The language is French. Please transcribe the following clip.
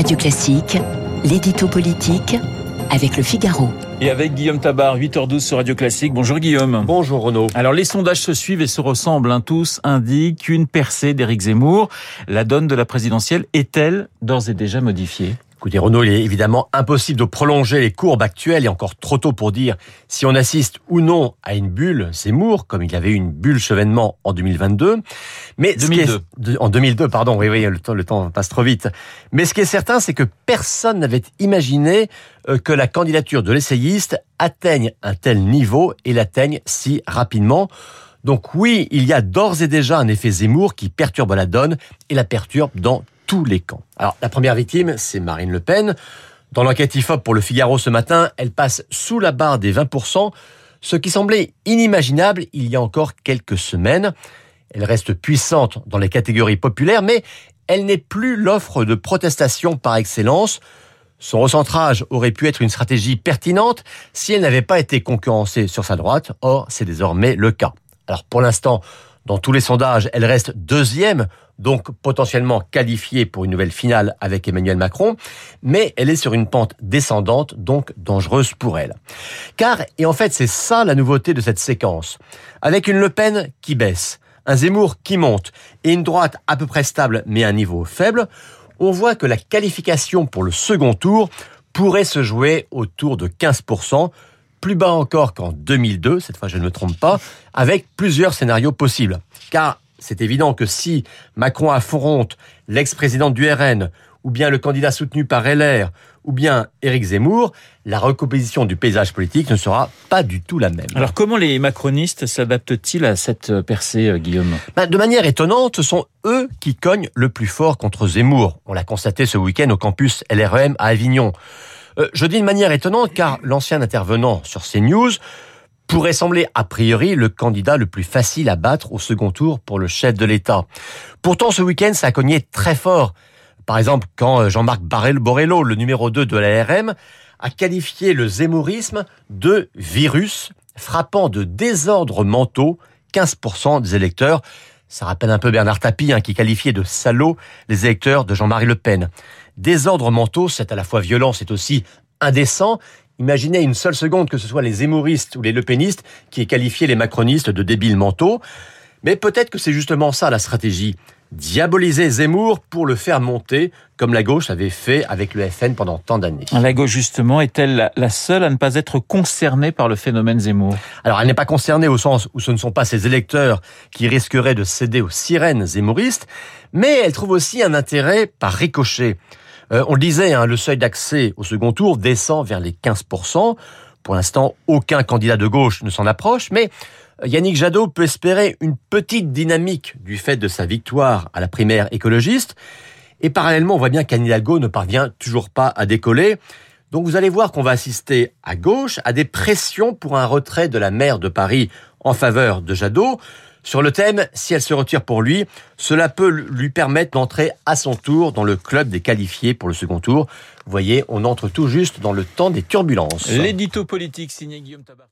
Radio Classique, l'édito politique avec le Figaro. Et avec Guillaume Tabar, 8h12 sur Radio Classique. Bonjour Guillaume. Bonjour Renaud. Alors les sondages se suivent et se ressemblent. Hein. Tous indiquent une percée d'Éric Zemmour. La donne de la présidentielle est-elle d'ores et déjà modifiée? Écoutez, Renaud, il est évidemment impossible de prolonger les courbes actuelles et encore trop tôt pour dire si on assiste ou non à une bulle Zemmour, comme il y avait eu une bulle Chevènement en 2022. Mais 2002. en 2002, pardon, oui, oui, le temps, le temps passe trop vite. Mais ce qui est certain, c'est que personne n'avait imaginé euh, que la candidature de l'essayiste atteigne un tel niveau et l'atteigne si rapidement. Donc oui, il y a d'ores et déjà un effet Zemmour qui perturbe la donne et la perturbe dans tous les camps. Alors, la première victime, c'est Marine Le Pen. Dans l'enquête IFOP pour le Figaro ce matin, elle passe sous la barre des 20%, ce qui semblait inimaginable il y a encore quelques semaines. Elle reste puissante dans les catégories populaires, mais elle n'est plus l'offre de protestation par excellence. Son recentrage aurait pu être une stratégie pertinente si elle n'avait pas été concurrencée sur sa droite. Or, c'est désormais le cas. Alors, pour l'instant, dans tous les sondages, elle reste deuxième, donc potentiellement qualifiée pour une nouvelle finale avec Emmanuel Macron, mais elle est sur une pente descendante, donc dangereuse pour elle. Car, et en fait c'est ça la nouveauté de cette séquence, avec une Le Pen qui baisse, un Zemmour qui monte et une droite à peu près stable mais à un niveau faible, on voit que la qualification pour le second tour pourrait se jouer autour de 15%, plus bas encore qu'en 2002, cette fois je ne me trompe pas, avec plusieurs scénarios possibles. Car c'est évident que si Macron affronte l'ex-président du RN, ou bien le candidat soutenu par LR, ou bien Éric Zemmour, la recomposition du paysage politique ne sera pas du tout la même. Alors comment les macronistes s'adaptent-ils à cette percée, euh, Guillaume? Ben, De manière étonnante, ce sont eux qui cognent le plus fort contre Zemmour. On l'a constaté ce week-end au campus LREM à Avignon. Euh, je dis de manière étonnante car l'ancien intervenant sur CNews pourrait sembler a priori le candidat le plus facile à battre au second tour pour le chef de l'État. Pourtant, ce week-end, ça a cogné très fort. Par exemple, quand euh, Jean-Marc Borrello, le numéro 2 de l'ARM, a qualifié le zémorisme de virus frappant de désordres mentaux 15% des électeurs. Ça rappelle un peu Bernard Tapie hein, qui qualifiait de salauds les électeurs de Jean-Marie Le Pen. Désordre mentaux, c'est à la fois violent, c'est aussi indécent. Imaginez une seule seconde que ce soit les zémoristes ou les lepénistes qui aient qualifié les macronistes de débiles mentaux. Mais peut-être que c'est justement ça la stratégie. Diaboliser Zemmour pour le faire monter, comme la gauche avait fait avec le FN pendant tant d'années. La gauche, justement, est-elle la seule à ne pas être concernée par le phénomène Zemmour? Alors, elle n'est pas concernée au sens où ce ne sont pas ses électeurs qui risqueraient de céder aux sirènes zémouristes, mais elle trouve aussi un intérêt par ricochet. Euh, on le disait, hein, le seuil d'accès au second tour descend vers les 15%. Pour l'instant, aucun candidat de gauche ne s'en approche, mais euh, Yannick Jadot peut espérer une petite dynamique du fait de sa victoire à la primaire écologiste. Et parallèlement, on voit bien qu'Anne Hidalgo ne parvient toujours pas à décoller. Donc vous allez voir qu'on va assister à gauche à des pressions pour un retrait de la maire de Paris en faveur de Jadot. Sur le thème, si elle se retire pour lui, cela peut lui permettre d'entrer à son tour dans le club des qualifiés pour le second tour. Vous voyez, on entre tout juste dans le temps des turbulences. L'édito politique signé Guillaume Tabar.